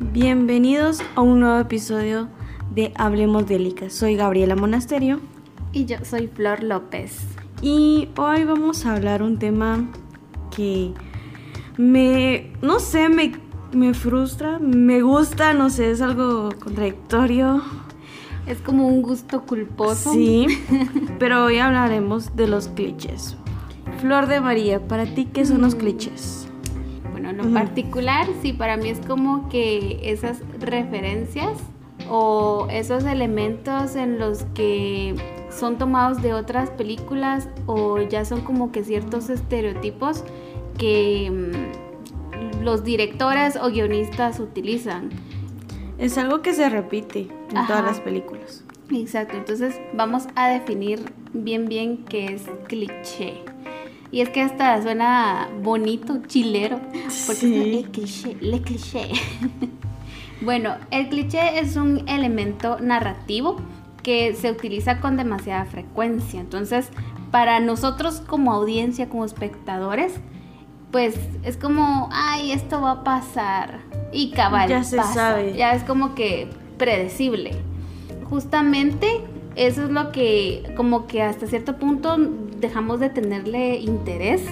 Bienvenidos a un nuevo episodio de Hablemos de Lica. Soy Gabriela Monasterio. Y yo soy Flor López. Y hoy vamos a hablar un tema que me, no sé, me, me frustra, me gusta, no sé, es algo contradictorio. Es como un gusto culposo. Sí, pero hoy hablaremos de los clichés. Flor de María, para ti, ¿qué son los Mm. clichés? En lo particular, sí, para mí es como que esas referencias o esos elementos en los que son tomados de otras películas o ya son como que ciertos estereotipos que mm, los directores o guionistas utilizan. Es algo que se repite en Ajá. todas las películas. Exacto, entonces vamos a definir bien bien qué es cliché. Y es que hasta suena bonito, chilero, porque Sí. es el cliché, le cliché. bueno, el cliché es un elemento narrativo que se utiliza con demasiada frecuencia. Entonces, para nosotros como audiencia, como espectadores, pues es como, ay, esto va a pasar. Y cabal, Ya se pasa. sabe. Ya es como que predecible justamente eso es lo que como que hasta cierto punto dejamos de tenerle interés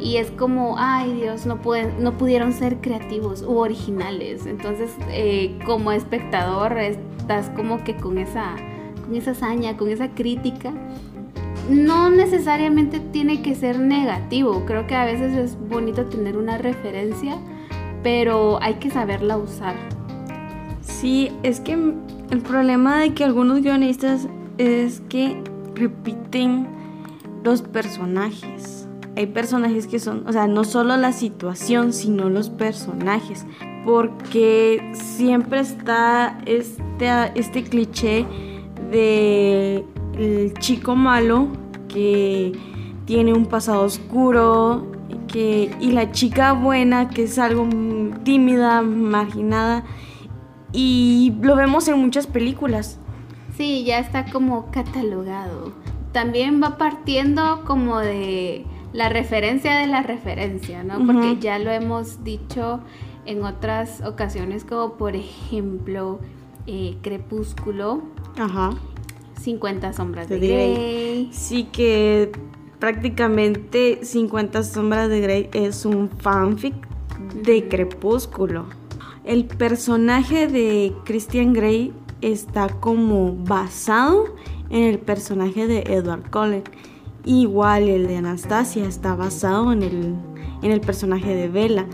y es como, ay Dios, no, no pudieron ser creativos u originales. Entonces, eh, como espectador, estás como que con esa, con esa hazaña, con esa crítica. No necesariamente tiene que ser negativo. Creo que a veces es bonito tener una referencia, pero hay que saberla usar. Sí, es que el problema de que algunos guionistas es que repiten los personajes. Hay personajes que son, o sea, no solo la situación, sino los personajes. Porque siempre está este, este cliché de chico malo que tiene un pasado oscuro que, y la chica buena que es algo tímida, marginada. Y lo vemos en muchas películas. Sí, ya está como catalogado. También va partiendo como de la referencia de la referencia, ¿no? Porque ya lo hemos dicho en otras ocasiones, como por ejemplo eh, Crepúsculo, Ajá. 50 sombras de. Grey. Sí que prácticamente 50 sombras de Grey es un fanfic de Crepúsculo. El personaje de Christian Grey está como basado en el personaje de Edward Cullen. Igual el de Anastasia está basado en el, en el personaje de Bella.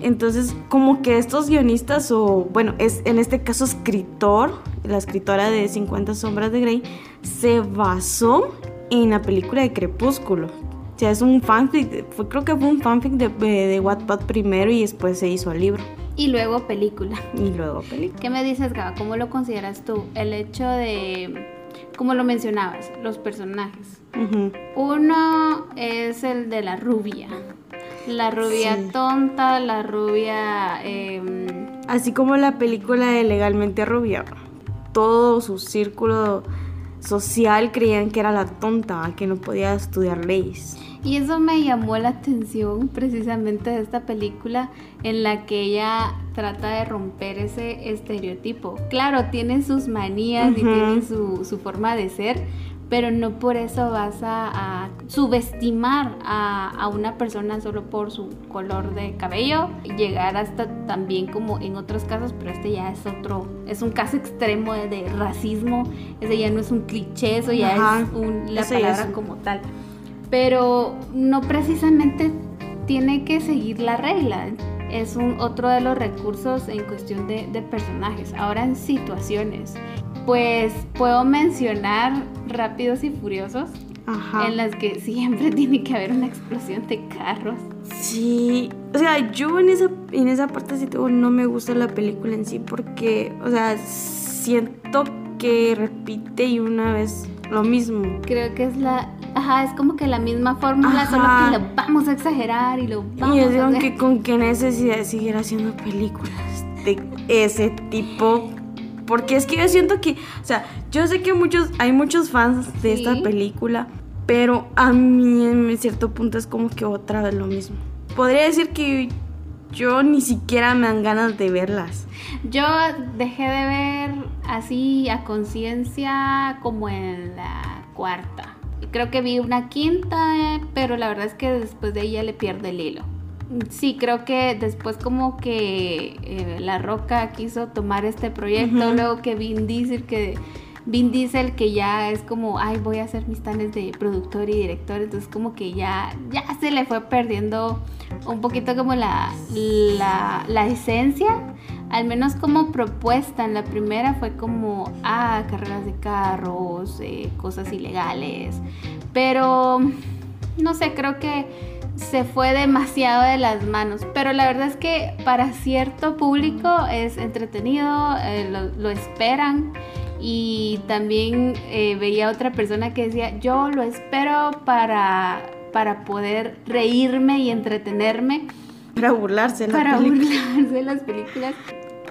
Entonces, como que estos guionistas, o bueno, es en este caso escritor, la escritora de 50 Sombras de Grey, se basó en la película de Crepúsculo. O sea, es un fanfic, creo que fue un fanfic de, de, de Wattpad primero y después se hizo el libro. Y luego película. Y luego película. ¿Qué me dices, Gaba? ¿Cómo lo consideras tú? El hecho de, como lo mencionabas, los personajes. Uno es el de la rubia. La rubia Sí. tonta, la rubia... em, Así como la película de Legalmente Rubia. Todo su círculo social creían que era la tonta, que no podía estudiar leyes. Y eso me llamó la atención precisamente de esta película en la que ella trata de romper ese estereotipo. Claro, tiene sus manías y tiene su, su forma de ser, pero no por eso vas a, a subestimar a, a una persona solo por su color de cabello llegar hasta también como en otros casos, pero este ya es otro, es un caso extremo de, de racismo, ese ya no es un cliché, eso ya Ajá, es un- la ese ya es palabra un- como tal. Pero no precisamente tiene que seguir la regla. Es un otro de los recursos en cuestión de, de personajes. Ahora en situaciones. Pues puedo mencionar Rápidos y Furiosos, Ajá. en las que siempre tiene que haber una explosión de carros. Sí, o sea, yo en esa, en esa parte sí tengo, no me gusta la película en sí porque, o sea, siento que repite y una vez lo mismo. Creo que es la... Ajá, es como que la misma fórmula, solo que lo vamos a exagerar y lo vamos y yo digo que con qué necesidad de seguir haciendo películas de ese tipo. Porque es que yo siento que, o sea, yo sé que muchos, hay muchos fans de esta película, pero a mí en cierto punto es como que otra vez lo mismo. Podría decir que yo ni siquiera me dan ganas de verlas. Yo dejé de ver así a conciencia como en la cuarta. Creo que vi una quinta, pero la verdad es que después de ahí ya le pierde el hilo. Sí, creo que después como que eh, La Roca quiso tomar este proyecto, luego que Vin Diesel que Vin Diesel que ya es como, ay, voy a hacer mis tanes de productor y director, entonces como que ya, ya se le fue perdiendo un poquito como la, la, esencia, al menos como propuesta. En la primera fue como, ah, carreras de carros, eh, cosas ilegales, pero no sé, creo que se fue demasiado de las manos. Pero la verdad es que para cierto público es entretenido, eh, lo, esperan. Y también eh, veía otra persona que decía, yo lo espero para, para poder reírme y entretenerme. Para burlarse de Para burlarse de las películas.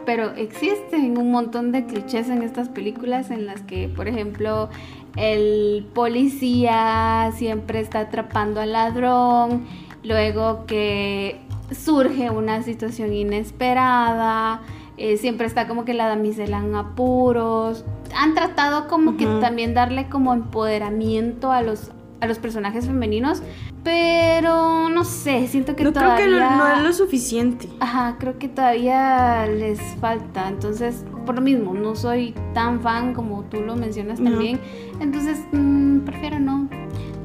Pero existen un montón de clichés en estas películas en las que, por ejemplo, el policía siempre está atrapando al ladrón, luego que surge una situación inesperada, eh, siempre está como que la damisela en apuros. Han tratado como que también darle como empoderamiento a los, a los personajes femeninos, pero no sé, siento que todavía... creo que no, es lo suficiente. Ajá, creo que todavía les falta, entonces por lo mismo, no soy tan fan como tú lo mencionas también, entonces mm, prefiero no,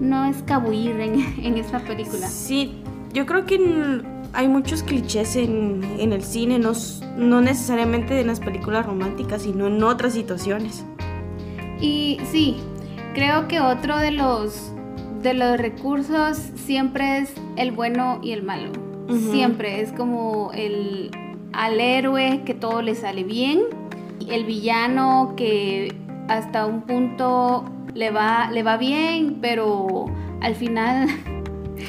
no escabullir en, en esta película. Sí, yo creo que hay muchos clichés en, en el cine, no, no necesariamente en las películas románticas, sino en otras situaciones. Y sí, creo que otro de los, de los recursos siempre es el bueno y el malo. Siempre es como el al héroe que todo le sale bien, el villano que hasta un punto le va, le va bien, pero al final...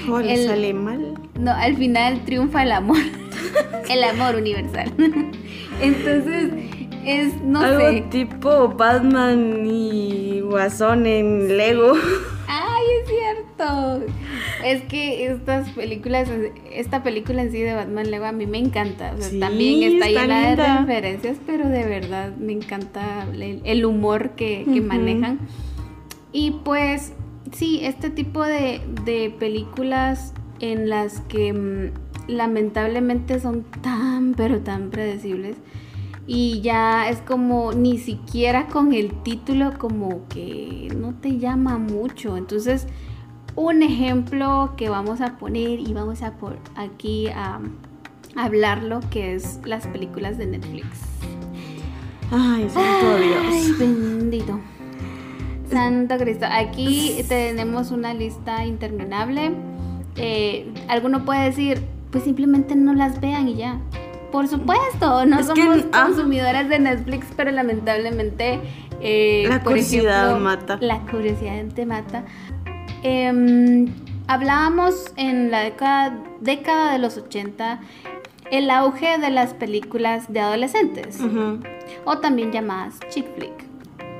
¿O le sale mal? No, al final triunfa el amor. el amor universal. Entonces, es, no Algo tipo Batman y Guasón en Lego. ¡Ay, es cierto! Es que estas películas, esta película en sí de Batman Lego a mí me encanta. también está, llena de referencias, pero de verdad me encanta el, humor que, manejan. Y pues, sí, este tipo de, de películas en las que mm, lamentablemente son tan, pero tan predecibles. Y ya es como ni siquiera con el título como que no te llama mucho. Entonces, un ejemplo que vamos a poner y vamos a por aquí a, hablarlo, que es las películas de Netflix. Ay, santo Dios. Bendito. Santo Cristo. Aquí tenemos una lista interminable. Eh, alguno puede decir, pues simplemente no las vean y ya. Por supuesto, no somos ah. consumidoras de Netflix, pero lamentablemente... Eh, la curiosidad mata. La curiosidad te mata. Em, hablábamos en la década, década, de los 80 el auge de las películas de adolescentes, o también llamadas chick flick.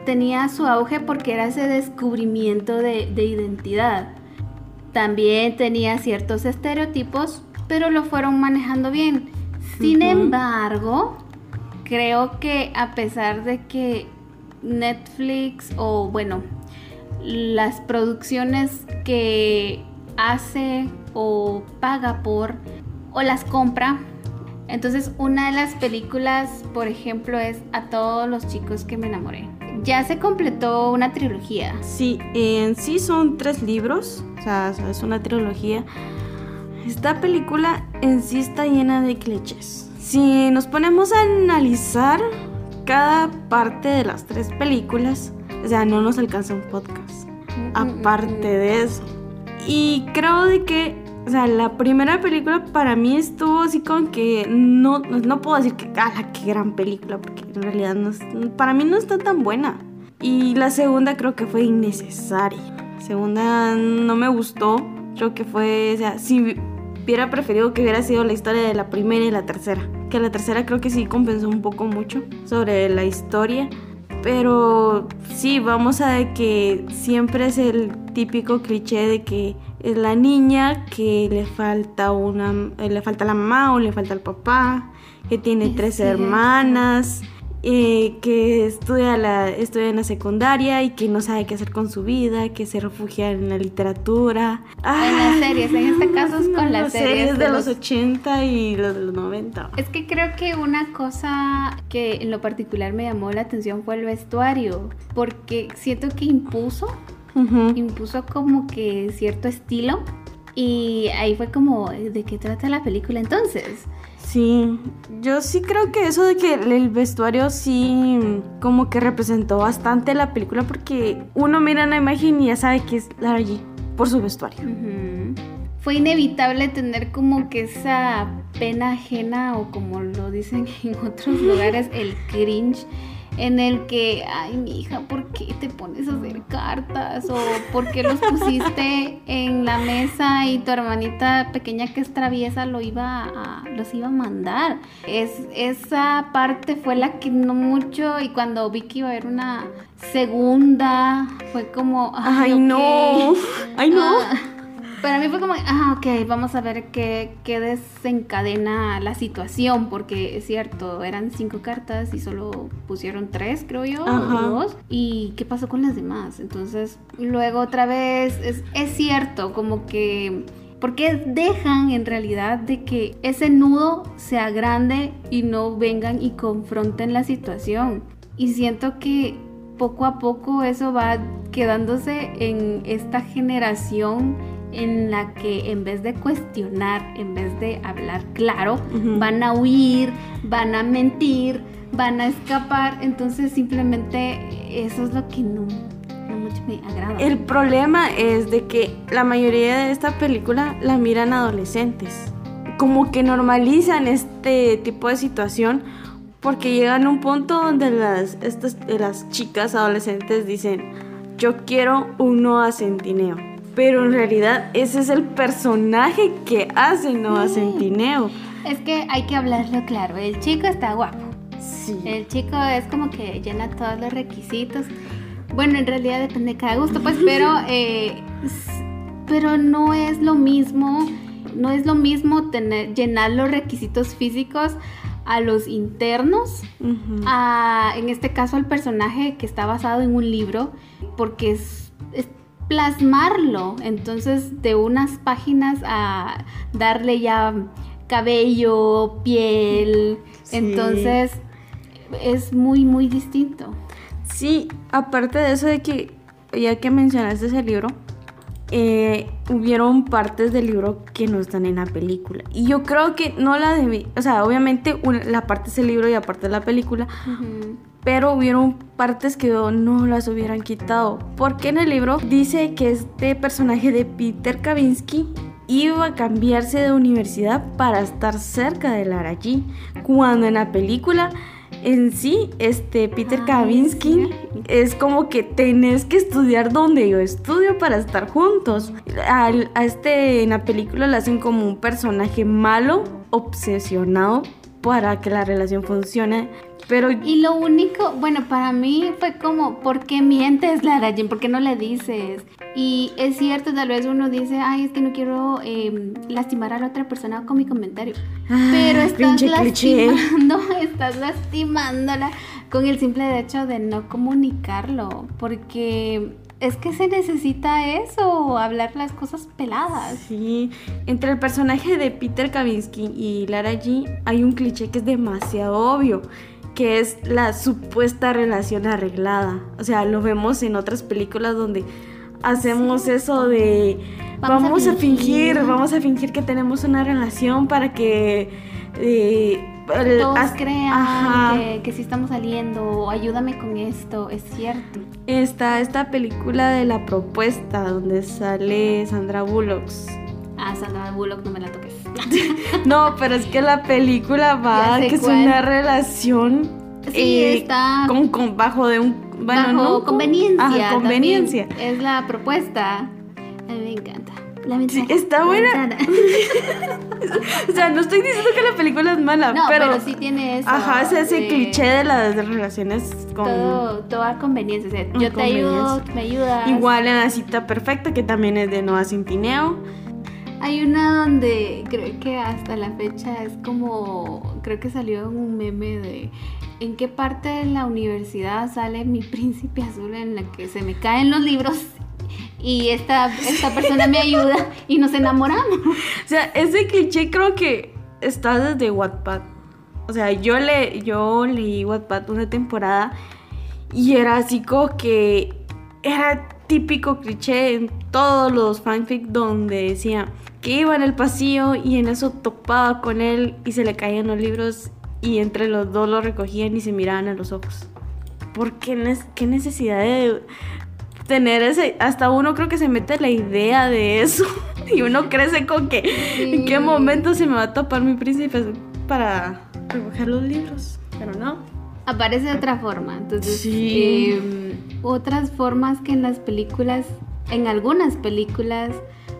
Tenía su auge porque era ese descubrimiento de, de identidad. También tenía ciertos estereotipos, pero lo fueron manejando bien. Sin embargo, creo que a pesar de que Netflix o bueno, las producciones que hace o paga por o las compra. Entonces una de las películas, por ejemplo, es A todos los chicos que me enamoré. Ya se completó una trilogía. Sí, en sí son tres libros, o sea, es una trilogía. Esta película en sí está llena de clichés. Si nos ponemos a analizar cada parte de las tres películas, o sea, no nos alcanza un podcast. Aparte de eso. Y creo de que, o sea, la primera película para mí estuvo así con que no, no puedo decir que, ah, qué gran película, porque en realidad no, para mí no está tan buena. Y la segunda creo que fue innecesaria. La segunda no me gustó. Creo que fue, o sea, si hubiera preferido que hubiera sido la historia de la primera y la tercera. Que la tercera creo que sí compensó un poco mucho sobre la historia. Pero sí, vamos a ver que siempre es el típico cliché de que es la niña que le falta una, le falta la mamá o le falta el papá, que tiene tres hermanas eh, que estudia, la, estudia en la secundaria y que no sabe qué hacer con su vida, que se refugia en la literatura. en las series, en este caso es con las series, de, los, 80 y los de los 90. Es que creo que una cosa que en lo particular me llamó la atención fue el vestuario, porque siento que impuso, impuso como que cierto estilo. Y ahí fue como, ¿de qué trata la película entonces? Sí, yo sí creo que eso de que el vestuario sí como que representó bastante la película porque uno mira la imagen y ya sabe que es Lara G por su vestuario. Fue inevitable tener como que esa pena ajena o como lo dicen en otros lugares, el cringe en el que, ay, mi hija, ¿por qué te pones a hacer cartas? O ¿por qué los pusiste en la mesa y tu hermanita pequeña que es traviesa lo iba a, los iba a mandar? Es, esa parte fue la que no mucho, y cuando vi que iba a haber una segunda, fue como, ay, no, ay, no. Ah, para mí fue como, ah, ok, vamos a ver qué, qué, desencadena la situación, porque es cierto, eran cinco cartas y solo pusieron tres, creo yo, o dos. ¿Y qué pasó con las demás? Entonces, luego otra vez, es, es cierto, como que... Porque dejan en realidad de que ese nudo sea grande y no vengan y confronten la situación. Y siento que poco a poco eso va quedándose en esta generación en la que en vez de cuestionar, en vez de hablar claro, van a huir, van a mentir, van a escapar. Entonces simplemente eso es lo que no, mucho me agrada. El problema es de que la mayoría de esta película la miran adolescentes. Como que normalizan este tipo de situación porque llegan a un punto donde las, estas, las chicas adolescentes dicen, yo quiero un Noah Centineo pero en realidad ese es el personaje que hace Noah Centineo. Es que hay que hablarlo claro, el chico está guapo. Sí. El chico es como que llena todos los requisitos. Bueno, en realidad depende de cada gusto, pues, pero, eh, pero no es lo mismo, no es lo mismo tener, llenar los requisitos físicos a los internos, a, en este caso al personaje que está basado en un libro, porque es plasmarlo. Entonces, de unas páginas a darle ya cabello, piel. Entonces, es muy, muy distinto. Sí, aparte de eso de que, ya que mencionaste ese libro, eh, hubieron partes del libro que no están en la película. Y yo creo que no la debí, o sea, obviamente la parte es el libro y aparte de la película, pero hubieron partes que no las hubieran quitado. Porque en el libro dice que este personaje de Peter Kavinsky iba a cambiarse de universidad para estar cerca de Lara G. Cuando en la película en sí, este Peter Kavinsky es como que tenés que estudiar donde yo estudio para estar juntos. A, a este en la película le hacen como un personaje malo, obsesionado para que la relación funcione pero... Y lo único, bueno, para mí fue como, ¿por qué mientes, Lara Jean? ¿Por qué no le dices? Y es cierto, tal vez uno dice, ay, es que no quiero em, lastimar a la otra persona con mi comentario. Ah, pero estás lastimando, estás lastimándola con el simple hecho de no comunicarlo. Porque es que se necesita eso, hablar las cosas peladas. Sí, entre el personaje de Peter Kavinsky y Lara G hay un cliché que es demasiado obvio que es la supuesta relación arreglada. O sea, lo vemos en otras películas donde hacemos eso de vamos, a, fingir. vamos a fingir que tenemos una relación para que eh, todos crean que, que sí estamos saliendo, ayúdame con esto, es cierto. Está esta película de la propuesta donde sale Sandra Bullock. Ah, Sandra Bullock, no me la toques. no, pero es que la película va, que es una relación. Sí, eh, está. Con, bajo de un. Bueno, bajo conveniencia. conveniencia. Es la propuesta. A mí me encanta. La sí, está buena. o sea, no estoy diciendo que la película es mala, No, pero, pero, sí tiene eso. Ajá, es ese de cliché de las relaciones con... Todo, toda conveniencia. O sea, yo te ayudo, me ayudas. Igual en la cita perfecta, que también es de Noah Centineo. Hay una donde creo que hasta la fecha es como, creo que salió un meme de en qué parte de la universidad sale mi príncipe azul en la que se me caen los libros y esta, esta persona me ayuda y nos enamoramos. O sea, ese cliché creo que está desde Wattpad. O sea, yo, le, yo leí Wattpad una temporada y era así como que era típico cliché en todos los fanfic donde decía que iba en el pasillo y en eso topaba con él y se le caían los libros y entre los dos lo recogían y se miraban a los ojos. ¿Por qué, nes- qué necesidad de tener ese? Hasta uno creo que se mete la idea de eso y uno crece con que en qué Sí. momento se me va a topar mi príncipe para recoger los libros. Pero no. Aparece de otra forma. Entonces, Sí. em, otras formas que en las películas, en algunas películas,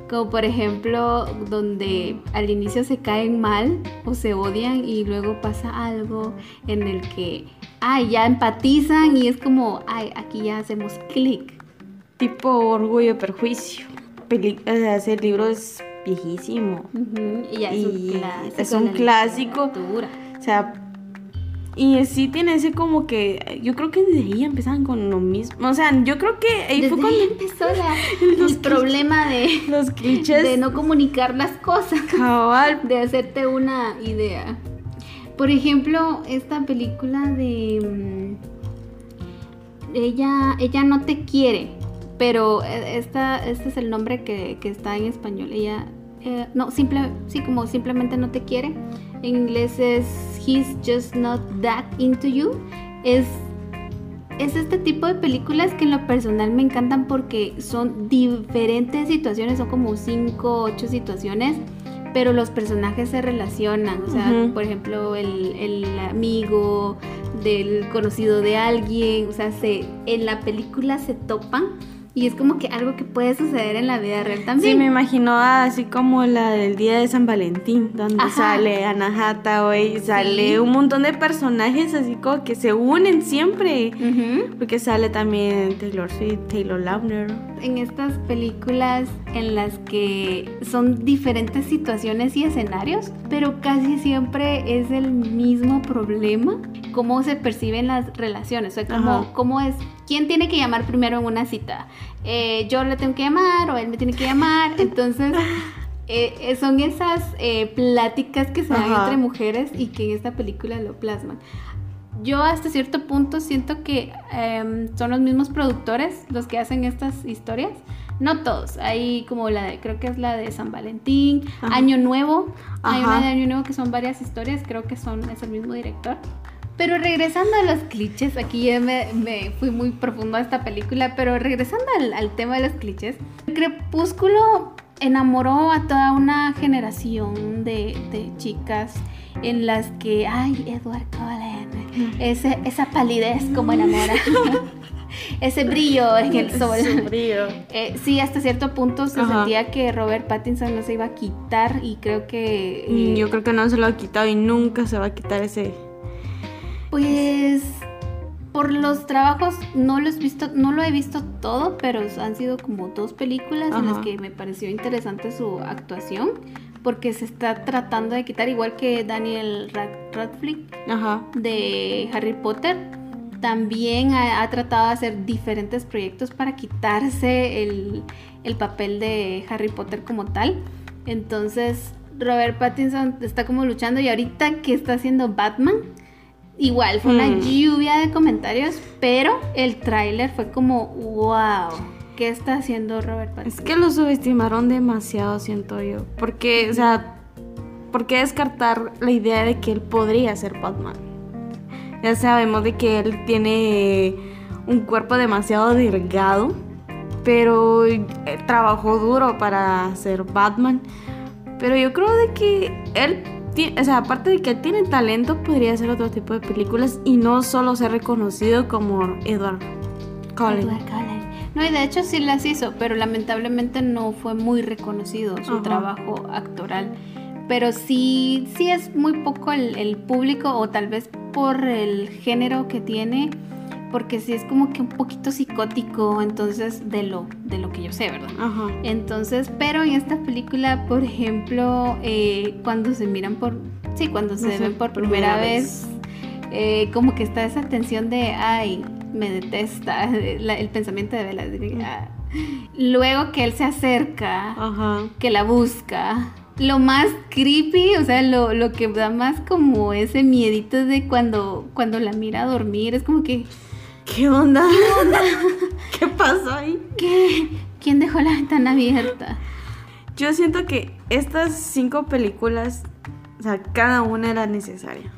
como por ejemplo, donde al inicio se caen mal o se odian y luego pasa algo en el que, ay, ya empatizan y es como, ay, aquí ya hacemos clic. Tipo Orgullo y Perjuicio. Peli- o sea, ese libro es viejísimo. Y ya es Y un clásico. es un clásico. O sea, y sí tiene ese como que. Yo creo que desde ahí empezaban con lo mismo. O sea, yo creo que ahí Desde fue cuando ahí empezó la- Los el problema de, los clichés. de no comunicar las cosas. cabal. de hacerte una idea. Por ejemplo, esta película de mm, ella, ella no te quiere, pero eh, esta, este es el nombre que, que está en español. Ella eh, no simple, sí como simplemente no te quiere. En inglés es He's just not that into you. Es es este tipo de películas que en lo personal me encantan porque son diferentes situaciones, son como 5 o 8 situaciones, pero los personajes se relacionan. O sea, Ujú. por ejemplo, el, el amigo del conocido de alguien, o sea, se, en la película se topan y es como que algo que puede suceder en la vida real Sí, también. me imagino así como la del día de San Valentín, donde Ajá. sale Anna Hathaway, sale Sí. un montón de personajes así como que se unen siempre. Ujú. Porque sale también Taylor Swift, Taylor Lautner. en estas películas en las que son diferentes situaciones y escenarios, pero casi siempre es el mismo problema, cómo se perciben las relaciones, o sea, cómo, Ajá. cómo es, quién tiene que llamar primero en una cita, Eh, yo le tengo que llamar o él me tiene que llamar, entonces... eh, eh, son esas eh, pláticas que se dan Ajá. entre mujeres y que en esta película lo plasman. Yo hasta cierto punto siento que em, son los mismos productores los que hacen estas historias. No todos, hay como la de, creo que es la de San Valentín, Ajá. Año Nuevo, hay Ajá. una de Año Nuevo que son varias historias, creo que son, es el mismo director. Pero regresando a los clichés, aquí ya me, me fui muy profundo a esta película, pero regresando al, al tema de los clichés, Crepúsculo enamoró a toda una generación de, de chicas en las que, ay, Edward Cullen, ese, esa palidez como enamora, ese brillo en el sol. Su brillo. Eh, sí, hasta cierto punto se Ajá. sentía que Robert Pattinson no se iba a quitar y creo que... Mm, eh, Yo creo que no se lo ha quitado y nunca se va a quitar ese. Pues por los trabajos no los visto, no lo he visto todo, pero han sido como dos películas en las que me pareció interesante su actuación, porque se está tratando de quitar igual que Daniel Rad- Radcliffe Ajá. de Harry Potter. También ha, ha tratado de hacer diferentes proyectos para quitarse el, el papel de Harry Potter como tal. Entonces, Robert Pattinson está como luchando y ahorita que está haciendo Batman, igual fue una Hmm. lluvia de comentarios, pero el tráiler fue como, wow, ¿qué está haciendo Robert Es Pattinson? que lo subestimaron demasiado, siento yo. Porque, o sea, ¿por qué descartar la idea de que él podría ser Batman? Ya sabemos de que él tiene un cuerpo demasiado delgado, pero eh, trabajó duro para ser Batman. Pero yo creo de que él, o sea, aparte de que tiene talento, podría hacer otro tipo de películas y no solo ser reconocido como Edward Cullen. Edward Cullen. No, y de hecho sí las hizo, pero lamentablemente no fue muy reconocido su Ajá. trabajo actoral. pero sí, sí es muy poco el, el público o tal vez por el género que tiene porque sí es como que un poquito psicótico, entonces de lo, de lo que yo sé, ¿verdad? Ajá. Entonces, pero en esta película, por ejemplo, eh, cuando se miran por, sí, cuando se sé, ven por primera primera vez. vez, eh, como que está esa tensión de, ay, me detesta, la- el pensamiento de Bella. de, ah. Luego que él se acerca, Ajá. que la busca. Lo más creepy, o sea, lo, lo que da más como ese miedito de cuando, cuando la mira a dormir, es como que, ¿Qué onda? ¿Qué pasó ahí? ¿qué? ¿Quién dejó la ventana abierta? Yo siento que estas cinco películas, o sea, cada una era necesaria.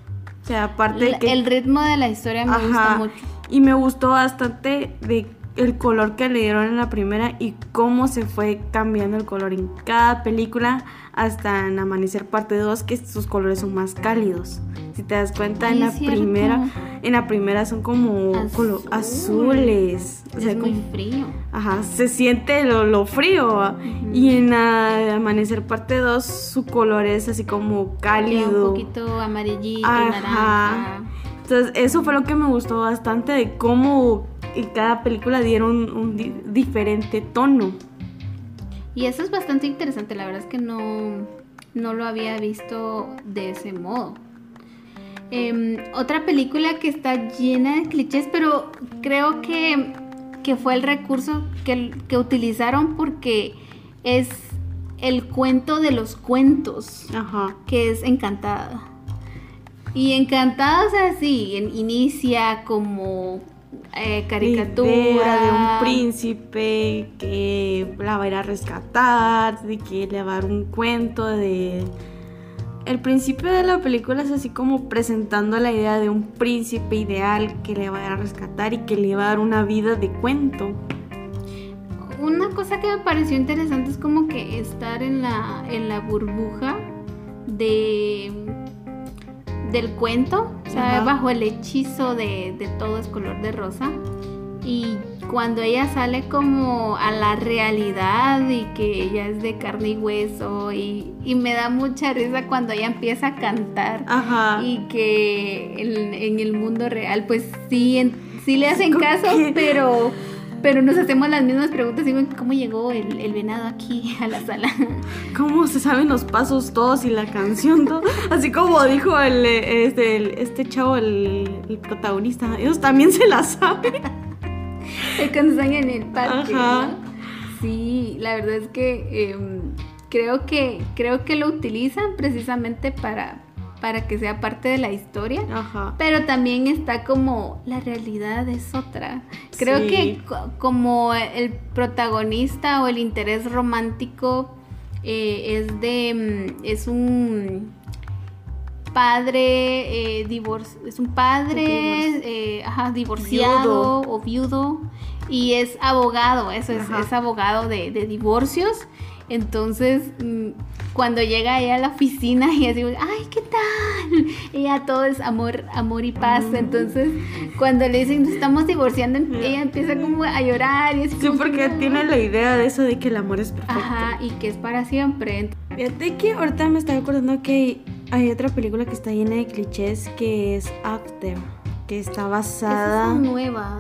O sea, aparte de que... el ritmo de la historia me gusta Ajá. mucho. Y me gustó bastante de el color que le dieron en la primera y cómo se fue cambiando el color en cada película hasta en Amanecer parte 2 que sus colores son más cálidos. Si te das cuenta en la cierto. primera, en la primera son como Azul. azules, o sea, es muy como- frío. ajá, se siente lo, lo frío. Y en la Amanecer parte 2 su color es así como cálido. un poquito amarillito, Ajá. naranja. Entonces, eso fue lo que me gustó bastante de cómo en cada película dieron un di- diferente tono. Y eso es bastante interesante, la verdad es que no, no lo había visto de ese modo. Em, otra película que está llena de clichés, pero creo que, que fue el recurso que, que utilizaron porque es el cuento de los cuentos, Ajá. que es Encantada. Y Encantada, o sea, sí, inicia como eh, caricatura. Idea de un príncipe que la va a ir a rescatar, de que le va a dar un cuento de... El principio de la película es así como presentando la idea de un príncipe ideal que le va a ir a rescatar y que le va a dar una vida de cuento. Una cosa que me pareció interesante es como que estar en la, en la burbuja de del cuento, o sea, Ajá. bajo el hechizo de, de todo es color de rosa. Y cuando ella sale como a la realidad y que ella es de carne y hueso y, y me da mucha risa cuando ella empieza a cantar Ajá. y que en, en el mundo real pues sí, en- sí le hacen ¿Con caso, pero, pero nos hacemos las mismas preguntas, digo, ¿cómo llegó el, el venado aquí a la sala? ¿Cómo se saben los pasos todos y la canción todo? Así como dijo el, este, el- este chavo, el, el protagonista, ellos también se la saben. Cuando están en el parque. Ajá. ¿no? Sí, la verdad es que em, creo que creo que lo utilizan precisamente para, para que sea parte de la historia. Ajá. Pero también está como la realidad es otra. Creo Sí. que co- como el protagonista o el interés romántico eh, es de mm, es un padre eh, divor- es un padre eh, ajá, divorciado Viudo. o viudo y es abogado, eso es, abogado de, de divorcios. Entonces, mm, cuando llega ella a la oficina y así, ay, ¿qué tal? Ella todo es amor, amor y paz. Entonces, cuando le dicen, nos estamos divorciando, ella empieza como a llorar y así Sí, porque que, "No". tiene la idea de eso de que el amor es perfecto. Ajá, y que es para siempre. Fíjate que ahorita me estaba acordando que hay otra película que está llena de clichés que es After, que está basada... ¿no?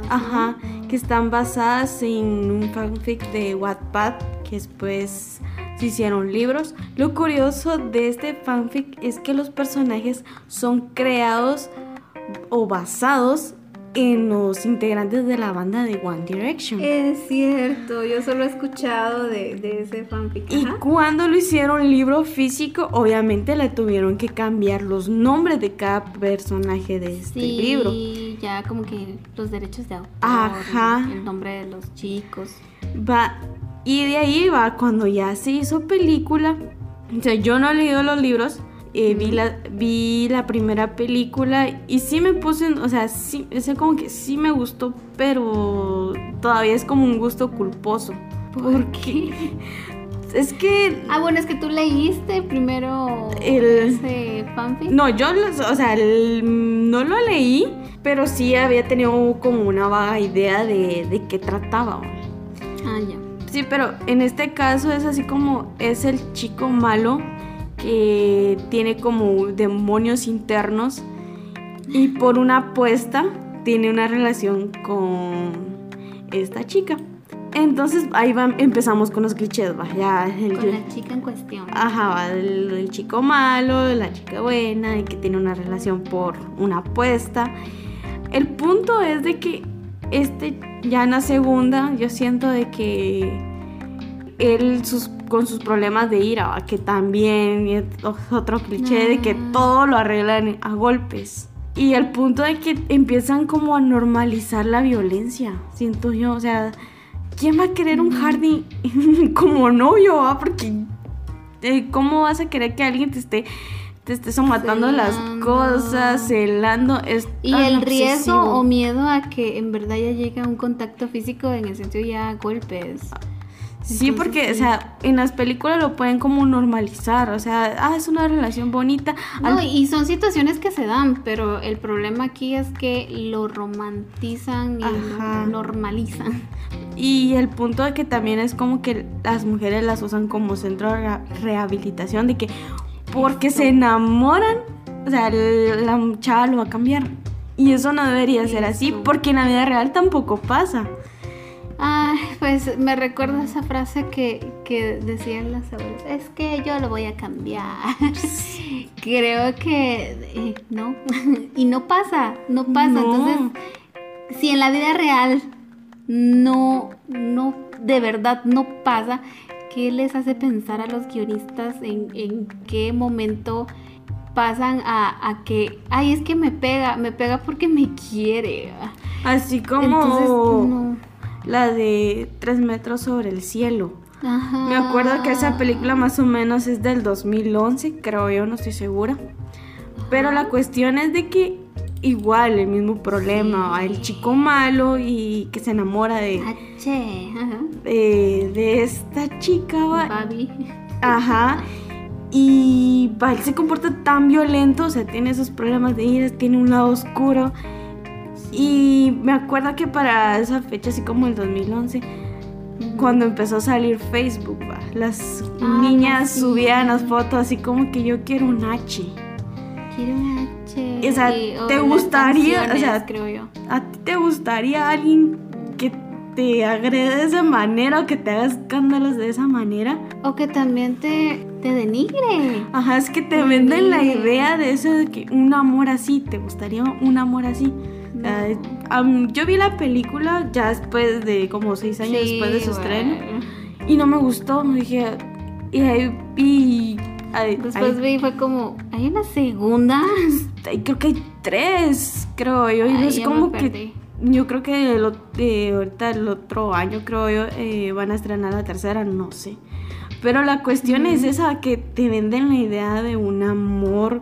Ajá, que están basadas en un fanfic de Wattpad que después se hicieron libros. Lo curioso de este fanfic es que los personajes son creados o basados en los integrantes de la banda de One Direction. Es cierto, yo solo he escuchado de, de ese fanfic. Y ajá. cuando lo hicieron libro físico, obviamente le tuvieron que cambiar los nombres de cada personaje de este Sí, libro. Ya como que los derechos de autor, Ajá. el nombre de los chicos. Va, y de ahí va cuando ya se hizo película. O sea, yo no he leído los libros. eh, vi, la, vi la primera película y sí me puse, o sea, sí, sea, como que sí me gustó, pero todavía es como un gusto culposo. Porque es que Ah, bueno, es que tú leíste primero El- ese fanfic. No, yo, o sea, el- no lo leí, pero sí había tenido como una vaga idea de, de qué trataba. Ah, ya. Sí, pero en este caso es así como es el chico malo que tiene como demonios internos y por una apuesta tiene una relación con esta chica. Entonces ahí va, empezamos con los clichés, va, ya el, Con la chica en cuestión. Ajá, va el, el chico malo, la chica buena y que tiene una relación por una apuesta. El punto es de que este ya en la segunda yo siento de que él sus, con sus problemas de ira, va, que también es otro cliché de que Ah. todo lo arreglan a golpes. Y el punto de que empiezan como a normalizar la violencia, siento yo, o sea, ¿quién va a querer un Hardy como novio? va? Porque eh, ¿cómo vas a querer que alguien te esté te esté somatando las Celando. cosas, celando? Es Y el riesgo o miedo a que en verdad ya llegue a un contacto físico en el sentido ya golpes. Sí, porque, o sea, en las películas lo pueden como normalizar, o sea, ah, es una relación bonita. No, Al- y son situaciones que se dan, pero el problema aquí es que lo romantizan y Ajá. lo normalizan. Y el punto de que también es como que las mujeres las usan como centro de re- rehabilitación, de que porque se enamoran, o sea, la chava lo va a cambiar. Y eso no debería ser así, porque en la vida real tampoco pasa. Ay, pues me recuerda esa frase que, que decían las abuelas, es que yo lo voy a cambiar. Creo que eh, no, y no pasa, no pasa. No. Entonces, si en la vida real no, no, de verdad no pasa, ¿qué les hace pensar a los guionistas en, en qué momento pasan a, a que, ay, es que me pega, me pega porque me quiere? Así como Entonces, no. La de Tres metros sobre el cielo. Ajá. Me acuerdo que esa película más o menos es del 2011, creo yo, no estoy segura. Pero la cuestión es de que igual el mismo problema, Sí. el chico malo y que se enamora de, H, ajá. de, de esta chica, va, Babi. ajá, y va, él se comporta tan violento, o sea, tiene esos problemas de ira, tiene un lado oscuro. Y me acuerdo que para esa fecha, así como el 2011, cuando empezó a salir Facebook, va, las Ah, niñas sí. subían las fotos así como que yo quiero un H. Quiero un H. O sea, ¿te gustaría? O sea, creo yo. ¿A ti te gustaría alguien que te agrede de esa manera o que te haga escándalos de esa manera? O que también te, te denigre. Ajá, es que te venden la idea de eso de que un amor así, ¿te gustaría un amor así? Yo vi la película ya después de como seis años Sí, después de su estreno y no me gustó, dije, y ahí vi, ahí- Después vi y fue como, ¿hay una segunda? creo que hay tres, creo yo, y Ay, me cómo que. Yo creo que el, eh, ahorita el otro año, creo yo, eh, van a estrenar la tercera, no sé. Pero la cuestión es esa, que te venden la idea de un amor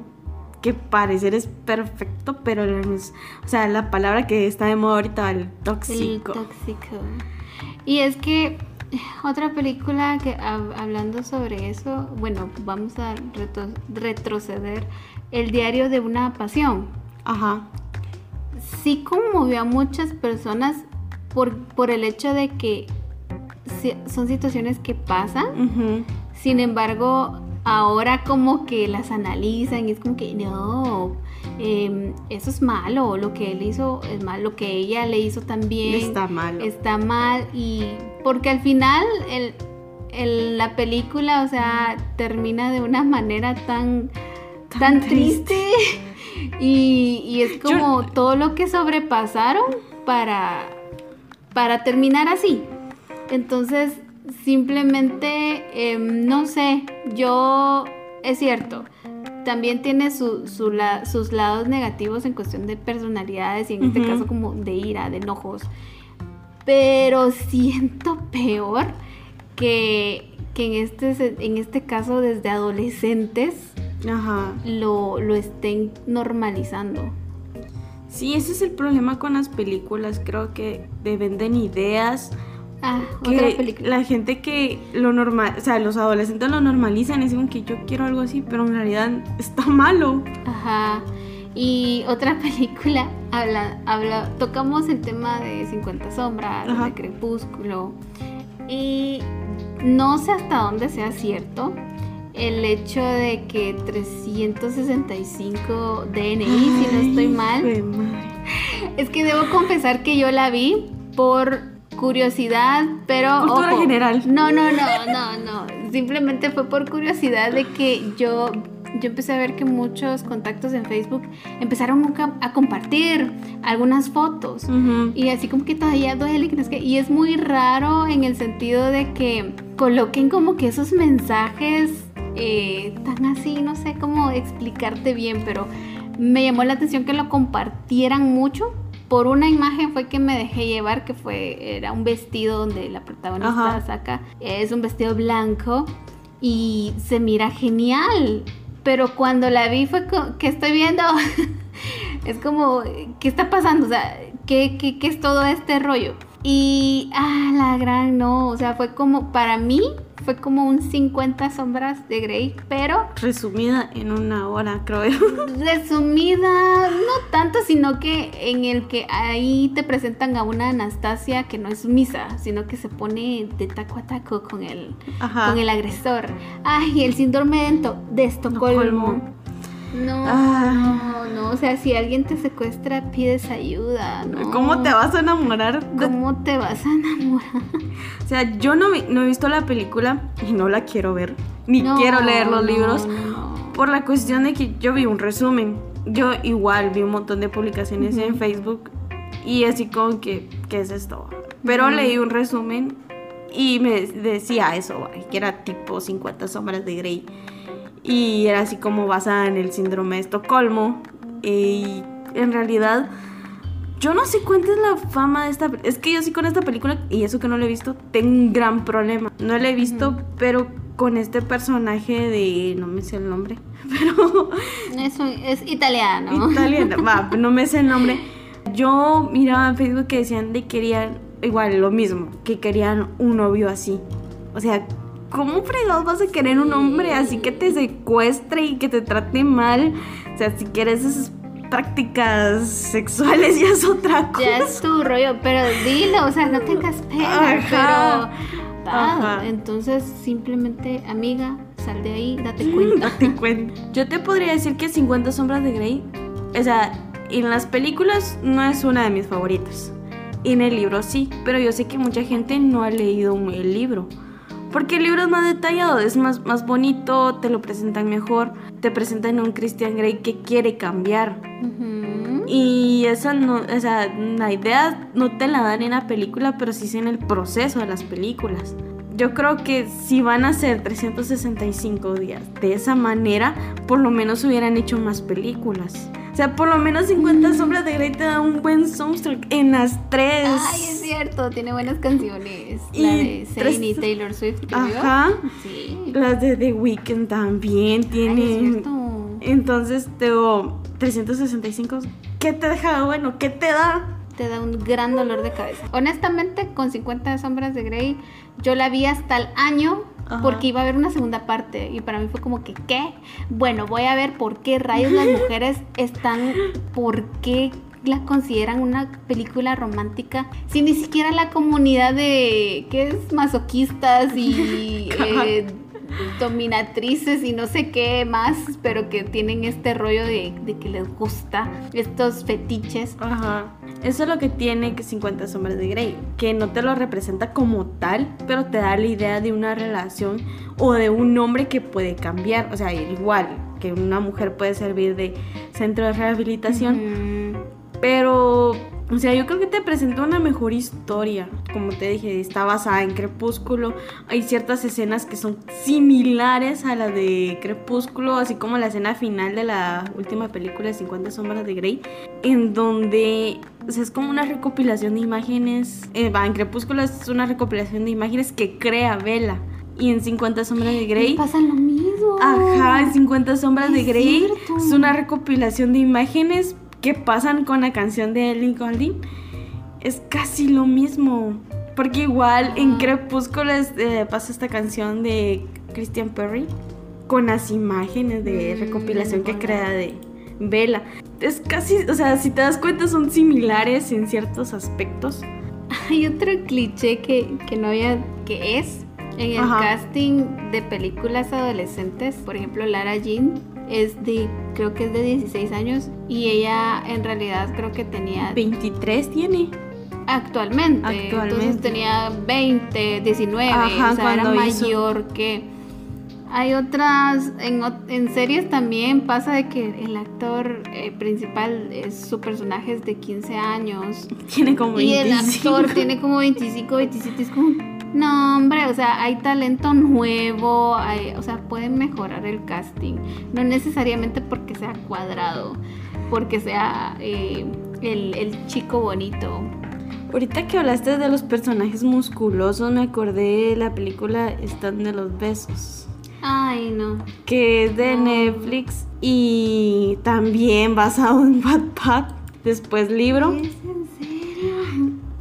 que parecer es perfecto, pero es- o sea, la palabra que está de moda ahorita, el El tóxico. tóxico. Y es que otra película que hab- hablando sobre eso, bueno, vamos a retro- retroceder. El diario de una pasión. Ajá. sí conmovió a muchas personas por, por el hecho de que son situaciones que pasan, sin embargo, ahora como que las analizan y es como que no, em, eso es malo, lo que él hizo es malo, lo que ella le hizo también Está malo. está mal y porque al final el, el- la película, o sea, termina de una manera tan, Tan tan, triste. triste, y, y es como todo lo que sobrepasaron para, para terminar así. Entonces, simplemente, em, no sé, yo, es cierto, también tiene su- su la- sus lados negativos en cuestión de personalidades y en este caso como de ira, de enojos. Pero siento peor que, que en, este, en este caso desde adolescentes Ajá. lo, lo estén normalizando. Sí, ese es el problema con las películas. Creo que te venden ideas. Ah, que otra película. la gente que lo normal, o sea, los adolescentes lo normalizan y dicen que yo quiero algo así, pero en realidad está malo. Ajá. Y otra película, habla, habla, tocamos el tema de 50 sombras, Ajá. de Crepúsculo. Y no sé hasta dónde sea cierto. el hecho de que 365 DNI, si no estoy mal. Es que debo confesar que yo la vi por curiosidad, pero cultura general. No, no, no, no, no. Simplemente fue por curiosidad de que yo yo empecé a ver que muchos contactos en Facebook empezaron a compartir algunas fotos y así como que todavía duele y es muy raro en el sentido de que coloquen como que esos mensajes eh, tan así, no sé cómo explicarte bien, pero me llamó la atención que lo compartieran mucho. Por una imagen fue que me dejé llevar, que fue, era un vestido donde la protagonista saca, es un vestido blanco y se mira genial. Pero cuando la vi fue que estoy viendo, es como, ¿qué está pasando? O sea, ¿qué, qué, qué es todo este rollo? Y, ah, la gran no, o sea, fue como, para mí, fue como un 50 sombras de Grey, pero... Resumida en una hora, creo. Resumida, no tanto, sino que en el que ahí te presentan a una Anastasia que no es misa, sino que se pone de taco a taco con el, con el agresor. Ay, el síndrome de Estocolmo. No, ah. No, o sea, si alguien te secuestra, pides ayuda, ¿no? ¿Cómo te vas a enamorar? ¿Cómo te vas a enamorar? O sea, yo no, no he visto la película y no la quiero ver, ni quiero leer los libros, por la cuestión de que yo vi un resumen. Yo igual vi un montón de publicaciones en Facebook y así como que, ¿qué es esto? Pero leí un resumen y me decía eso, que era tipo 50 sombras de Grey y era así como basada en el síndrome de Estocolmo. Y en realidad, yo no sé cuánta es la fama de esta. Es que yo sí con esta película, y eso que no la he visto, tengo un gran problema. No la he visto, pero con este personaje de. No me sé el nombre, pero. Es italiano. Italiano, va, no me sé el nombre. Yo miraba en Facebook que decían de querían igual lo mismo, que querían un novio así. O sea, ¿cómo fregados vas a querer un hombre así que te secuestre y que te trate mal? O sea, si quieres esas prácticas sexuales ya es otra cosa. Ya es tu rollo, pero dilo, o sea, no tengas pena, pero... Entonces, simplemente, amiga, sal de ahí, date cuenta. date cuenta. Yo te podría decir que 50 sombras de Grey, o sea, en las películas no es una de mis favoritas. En el libro sí, pero yo sé que mucha gente no ha leído el libro. Porque el libro es más detallado, es más, más bonito, te lo presentan mejor, te presentan a un Christian Grey que quiere cambiar. Y esa no, o sea, la idea no te la dan en la película, pero sí en el proceso de las películas. Yo creo que si van a ser 365 días de esa manera, por lo menos hubieran hecho más películas. O sea, por lo menos 50 sombras de Grey te da un buen soundtrack en las tres. Ay, es cierto, tiene buenas canciones. Y la de Zayn y Taylor Swift. Ajá. Sí. Las de The Weeknd también tienen. Entonces, tengo 365. ¿Qué te deja bueno? ¿Qué te da? Te da un gran dolor de cabeza. Honestamente, con 50 sombras de Grey, yo la vi hasta el año porque iba a haber una segunda parte y para mí fue como que, ¿qué? Bueno, voy a ver por qué rayos las mujeres están, por qué la consideran una película romántica si ni siquiera la comunidad de, ¿qué es? Masoquistas y... dominatrices y no sé qué más, pero que tienen este rollo de, que les gusta estos fetiches. Ajá. Eso es lo que tiene que 50 sombras de Grey, que no te lo representa como tal, pero te da la idea de una relación o de un hombre que puede cambiar, o sea, igual que una mujer puede servir de centro de rehabilitación, pero o sea, yo creo que te presentó una mejor historia. Como te dije, está basada en Crepúsculo. Hay ciertas escenas que son similares a la de Crepúsculo, así como la escena final de la última película de 50 sombras de Grey, en donde o sea, es como una recopilación de imágenes. Eh, en Crepúsculo es una recopilación de imágenes que crea Vela. Y en 50 sombras de Grey... Pasa lo mismo. Ajá, en 50 sombras de Grey es una recopilación de imágenes que pasan con la canción de Ellie Goulding es casi lo mismo. Porque igual en Crepúsculo eh, pasa esta canción de Christian Perry con las imágenes de mm, recopilación que crea de Vela. Es casi, o sea, si te das cuenta son similares en ciertos aspectos. Hay otro cliché que, que no había, que es En el Ajá. casting de películas adolescentes, por ejemplo, Lara Jean es de, creo que es de 16 años y ella en realidad creo que tenía 23 tiene. actualmente, Actualmente. entonces tenía 20, 19, Ajá, o sea, era hizo- mayor que... Hay otras, en, en series también pasa de que el actor eh, principal, es, su personaje es de 15 años Tiene como y el 25. actor tiene como 25, 27, es como, no sea, hay talento nuevo, hay- o sea, pueden mejorar el casting, no necesariamente porque sea cuadrado, porque sea eh, el, el chico bonito. Ahorita que hablaste de los personajes musculosos, me acordé de la película Están de los Besos, Ay, no. que es de No. Netflix y también basado en Wattpad, después libro.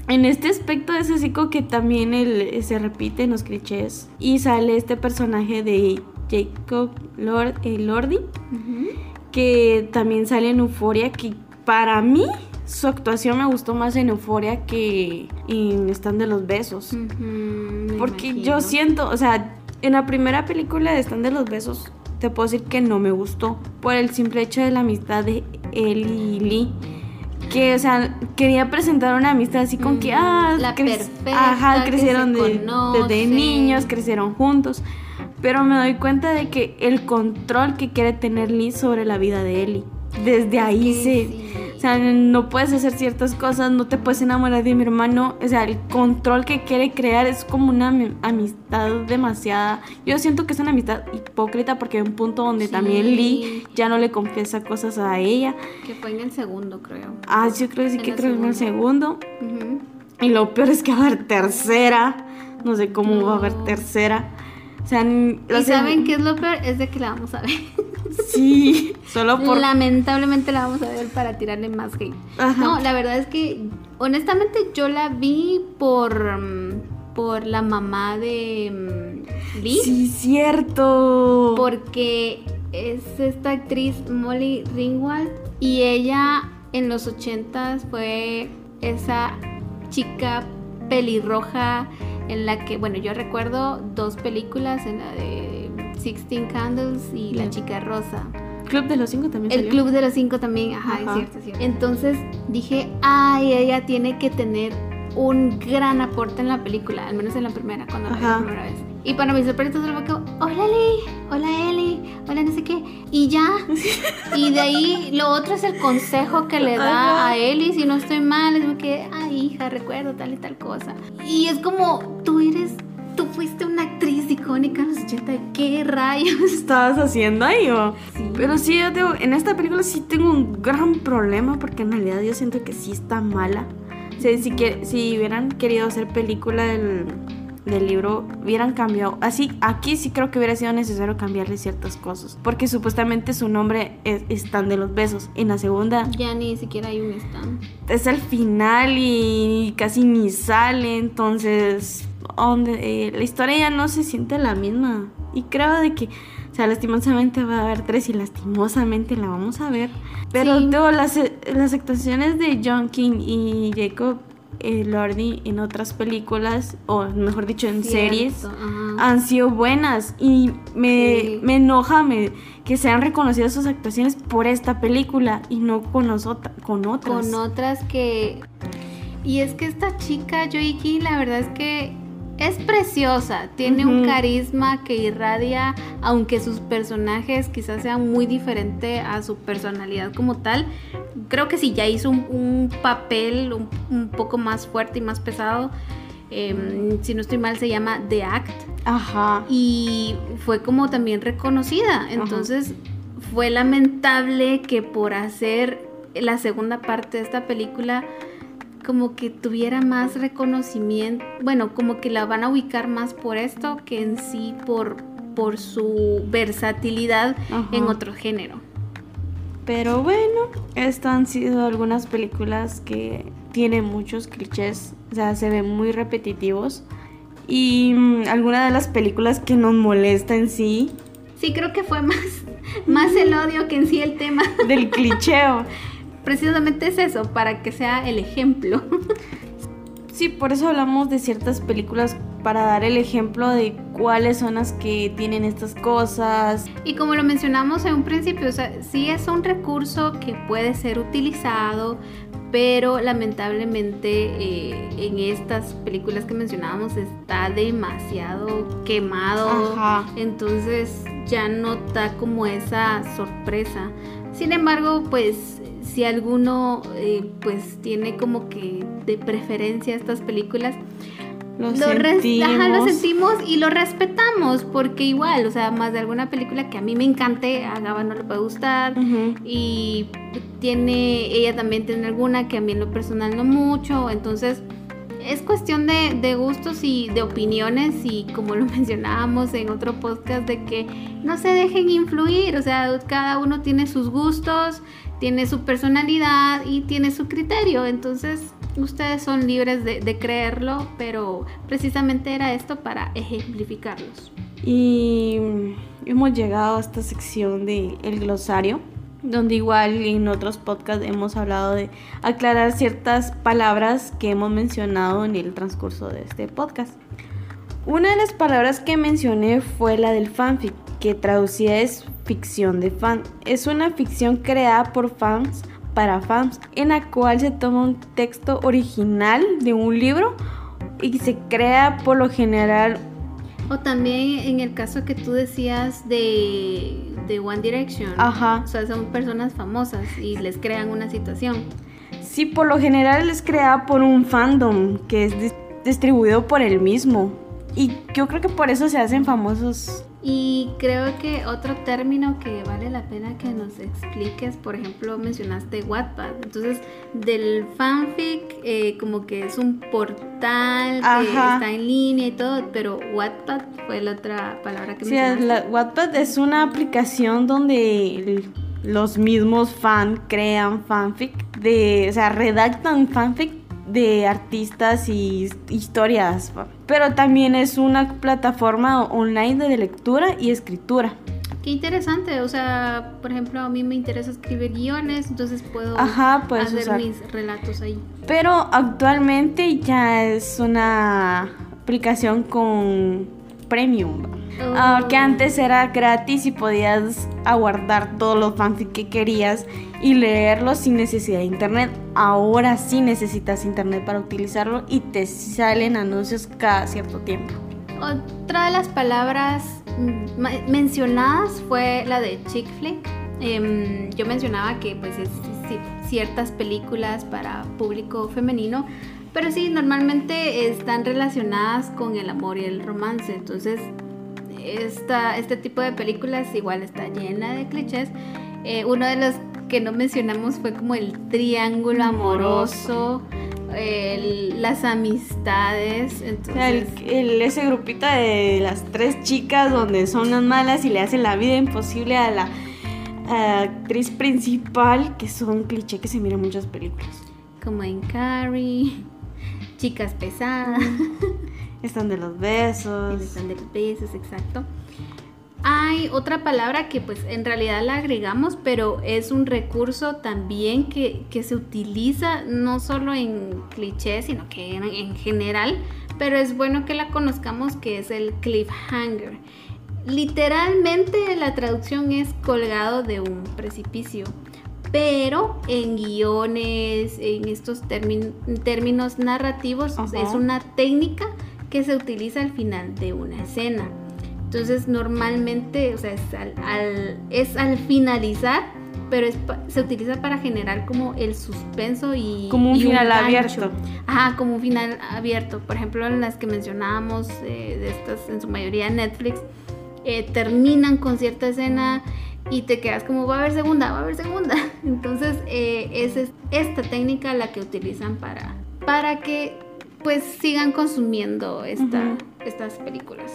En este aspecto es así como que también el, se repiten los clichés y sale este personaje de Jacob Lord, eh, Lordi, que también sale en Euforia, que para mí su actuación me gustó más en Euforia que en Están de los Besos. Porque imagino. yo siento, o sea, en la primera película de Están de los Besos, te puedo decir que no me gustó. Por el simple hecho de la amistad de él y Lee. Que, o sea, quería presentar una amistad así con que, Ujú, ah, la perfecta, ajá, crecieron de- desde niños, crecieron juntos. Pero me doy cuenta de que el control que quiere tener Lee sobre la vida de Ellie. Desde ahí se, sí. o sea, no puedes hacer ciertas cosas, no te puedes enamorar de mi hermano. O sea, el control que quiere crear es como una ami- amistad demasiada. Yo siento que es una amistad hipócrita porque hay un punto donde Sí. también Lee ya no le confiesa cosas a ella. Que fue en el segundo, creo. Ah, yo creo que sí En que creo que en el segundo. Ujú. Y lo peor es que va a haber tercera. No sé cómo va a haber tercera. O sea, ¿Y saben qué es lo peor? Es de que la vamos a ver. Sí, solo por. Lamentablemente la vamos a ver para tirarle más hate. Ajá. No, la verdad es que honestamente yo la vi por por la mamá de mm, Lee. Sí, cierto. Porque es esta actriz Molly Ringwald y ella en los ochentas fue esa chica pelirroja en la que, bueno, yo recuerdo dos películas, en la de Sixteen Candles y La chica rosa. Club de los cinco también El salió. Club de los Cinco también, ajá, Ajá. es cierto, es cierto. Entonces dije, ay, ella tiene que tener un gran aporte en la película, al menos en la primera, cuando la vi la primera vez. Y para mi sorpresa solo como, hola Lee, hola Eli, hola no sé qué, y ya. y de ahí lo otro es el consejo que le da Ajá. a Eli, si no estoy mal, es como que, ay hija, recuerdo tal y tal cosa. Y es como, tú eres, tú fuiste una actriz icónica en los 80, ¿qué rayos? estabas haciendo ahí o? Sí. Pero sí, yo tengo, en esta película sí tengo un gran problema porque en realidad yo siento que sí está mala. O sea, si, si hubieran querido hacer película del, del libro, hubieran cambiado. Así, aquí sí creo que hubiera sido necesario cambiarle ciertas cosas. Porque supuestamente su nombre es Están de los Besos. En la segunda Ya ni siquiera hay un stand. es el final y casi ni sale, entonces donde, eh, la historia ya no se siente la misma. Y creo de que, o sea, lastimosamente va a haber tres y lastimosamente la vamos a ver. Pero Sí. digo, las, las actuaciones de John King y Jacob eh, Lordy en otras películas, o mejor dicho, en series, han sido buenas y me, Sí. me enoja me- que sean reconocidas sus actuaciones por esta película y no con, los con otras. Con otras que... Y es que esta chica, Joiki, la verdad es que es preciosa. Tiene un carisma que irradia, aunque sus personajes quizás sean muy diferentes a su personalidad como tal. Creo que sí, ya hizo un, un papel un, un poco más fuerte y más pesado. Em, si no estoy mal, se llama The Act. Ajá. y fue como también reconocida. Entonces fue lamentable que por hacer la segunda parte de esta película como que tuviera más reconocimiento, bueno, como que la van a ubicar más por esto que en sí por, por su versatilidad Ajá. en otro género. Pero bueno, estas han sido algunas películas que tienen muchos clichés, o sea, se ven muy repetitivos. Y mm, alguna de las películas que nos molesta en sí Sí, creo que fue más, más el odio que en sí el tema. del clicheo. Precisamente es eso, para que sea el ejemplo. Sí, por eso hablamos de ciertas películas para dar el ejemplo de cuáles son las que tienen estas cosas. Y como lo mencionamos en un principio, o sea, sí es un recurso que puede ser utilizado, pero lamentablemente eh, en estas películas que mencionábamos está demasiado quemado, entonces ya no da como esa sorpresa. Sin embargo, pues si alguno eh, pues tiene como que de preferencia estas películas, lo, sentimos. lo sentimos y lo respetamos, porque igual, o sea, más de alguna película que a mí me encante, a Gaba no le puede gustar, y tiene, ella también tiene alguna que a mí en lo personal no mucho, entonces es cuestión de, de, gustos y de opiniones y como lo mencionábamos en otro podcast de que no se dejen influir, o sea, cada uno tiene sus gustos, tiene su personalidad y tiene su criterio, entonces ustedes son libres de, creerlo, pero precisamente era esto para ejemplificarlos. Y hemos llegado a esta sección del el glosario, donde igual en otros podcasts hemos hablado de aclarar ciertas palabras que hemos mencionado en el transcurso de este podcast. Una de las palabras que mencioné fue la del fanfic, que traducida es ficción de fan. Es una ficción creada por fans para fans, en la cual se toma un texto original de un libro y se crea por lo general. O también en el caso que tú decías de, de One Direction. Ajá. O sea, son personas famosas y les crean una situación. Sí, por lo general es creada por un fandom que es distribuido por el mismo. Y yo creo que por eso se hacen famosos y creo que otro término que vale la pena que nos expliques, por ejemplo, mencionaste Wattpad. Entonces, del fanfic, eh, como que es un portal que está en línea y todo, pero Wattpad fue la otra palabra que sí, mencionaste. Wattpad es una aplicación donde los mismos fans crean fanfic, de, o sea, redactan fanfic de artistas y historias, pero también es una plataforma online de lectura y escritura. Qué interesante, o sea, por ejemplo, a mí me interesa escribir guiones, entonces puedo hacer mis relatos ahí. Pero actualmente ya es una aplicación con premium. Oh. antes era gratis y podías aguardar todos los fanfics que querías y leerlos sin necesidad de internet. Ahora sí necesitas internet para utilizarlo y te salen anuncios cada cierto tiempo. Otra de las palabras mencionadas fue la de chick flick. Em, yo mencionaba que pues es, ciertas películas para público femenino, pero sí, normalmente están relacionadas con el amor y el romance. Entonces, esta, este tipo de películas igual está llena de clichés. Eh, uno de los que no mencionamos fue como el triángulo amoroso, las amistades. Entonces... ese grupito de las tres chicas donde son las malas y le hacen la vida imposible a la, actriz principal, que son clichés que se miran en muchas películas. Como en Carrie, chicas pesadas. Están de los besos. Están de los besos, exacto. Hay otra palabra que pues en realidad la agregamos, pero es un recurso también que, se utiliza no solo en clichés, sino que en, general, pero es bueno que la conozcamos que es el cliffhanger. Literalmente la traducción es colgado de un precipicio, pero en guiones, en estos términos narrativos, es una técnica que se utiliza al final de una escena. Entonces normalmente, o sea, es al, es al finalizar, pero se utiliza para generar como el suspenso y... Como un final abierto. Ajá, como un final abierto. Por ejemplo, en las que mencionábamos, eh, de estas, en su mayoría Netflix, eh, terminan con cierta escena y te quedas como, va a haber segunda, va a haber segunda. Entonces, eh, es esta técnica la que utilizan para, para que pues sigan consumiendo esta, estas películas.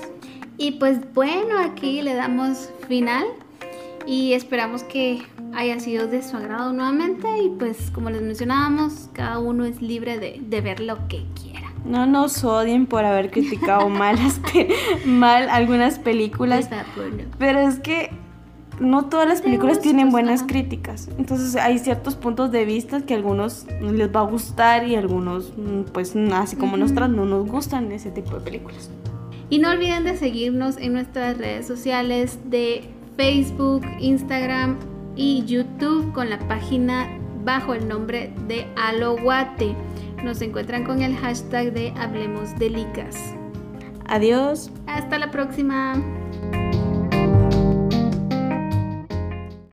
Y pues bueno, aquí le damos final y esperamos que haya sido de su agrado nuevamente y pues como les mencionábamos, cada uno es libre de, ver lo que quiera. No nos odien por haber criticado mal, mal algunas películas, pero es que no todas las películas tienen pues, buenas críticas. Entonces hay ciertos puntos de vista que a algunos les va a gustar y a algunos, mm, pues así como uh no nos gustan ese tipo de películas. Y no olviden de seguirnos en nuestras redes sociales de Facebook, Instagram y YouTube con la página bajo el nombre de Aloguate. Nos encuentran con el hashtag de Hablemos de Licas. Adiós. Hasta la próxima.